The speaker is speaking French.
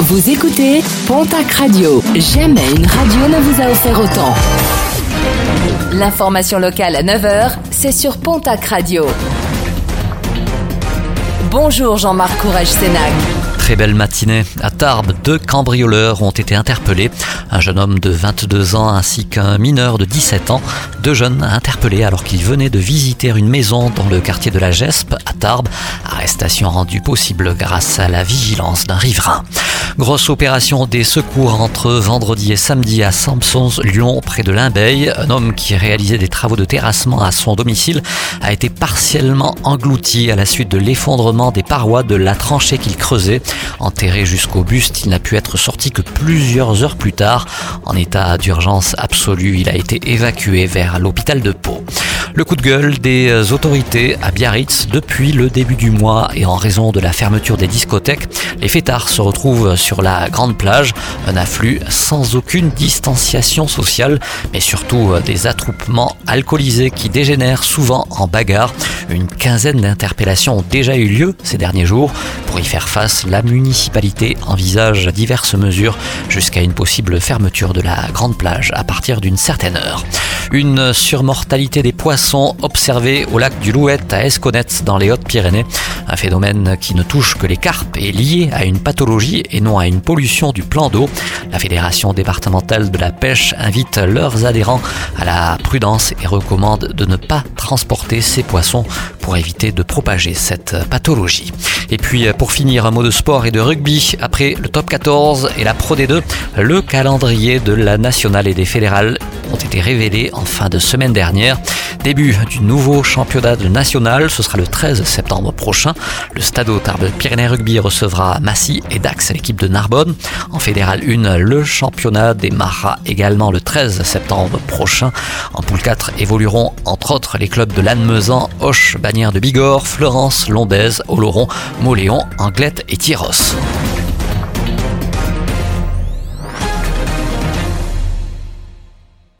Vous écoutez Pontac Radio. Jamais une radio ne vous a offert autant. L'information locale à 9h, c'est sur Pontac Radio. Bonjour Jean-Marc Courage Sénac. Très belle matinée. À Tarbes, deux cambrioleurs ont été interpellés. Un jeune homme de 22 ans ainsi qu'un mineur de 17 ans. Deux jeunes interpellés alors qu'ils venaient de visiter une maison dans le quartier de la Gespe à Tarbes. Arrestation rendue possible grâce à la vigilance d'un riverain. Grosse opération des secours entre vendredi et samedi à Sampsons, Lyon, près de Limbeil. Un homme qui réalisait des travaux de terrassement à son domicile a été partiellement englouti à la suite de l'effondrement des parois de la tranchée qu'il creusait. Enterré jusqu'au buste, il n'a pu être sorti que plusieurs heures plus tard. En état d'urgence absolue, il a été évacué vers l'hôpital de Pau. Le coup de gueule des autorités à Biarritz depuis le début du mois et en raison de la fermeture des discothèques, les fêtards se retrouvent sur la grande plage, un afflux sans aucune distanciation sociale, mais surtout des attroupements alcoolisés qui dégénèrent souvent en bagarre. Une quinzaine d'interpellations ont déjà eu lieu ces derniers jours. Pour y faire face, la municipalité envisage diverses mesures jusqu'à une possible fermeture de la grande plage à partir d'une certaine heure. Une surmortalité des poissons observée au lac du Louette à Esconnette dans les Hautes-Pyrénées. Un phénomène qui ne touche que les carpes est lié à une pathologie et non à une pollution du plan d'eau. La Fédération départementale de la pêche invite leurs adhérents à la prudence et recommande de ne pas transporter ces poissons pour éviter de propager cette pathologie. Et puis pour finir, un mot de sport et de rugby. Après le top 14 et la Pro D2, le calendrier de la nationale et des fédérales ont été révélés en fin de semaine dernière. Début du nouveau championnat national, ce sera le 13 septembre prochain. Le Stade Tarbes Pyrénées Rugby recevra Massy et Dax, l'équipe de Narbonne. En fédéral 1, le championnat démarrera également le 13 septembre prochain. En poule 4 évolueront entre autres les clubs de Lannemezan, Hoche, Bagnères de Bigorre, Florence, Lombez, Oloron, Moléon, Anglette et Tyros.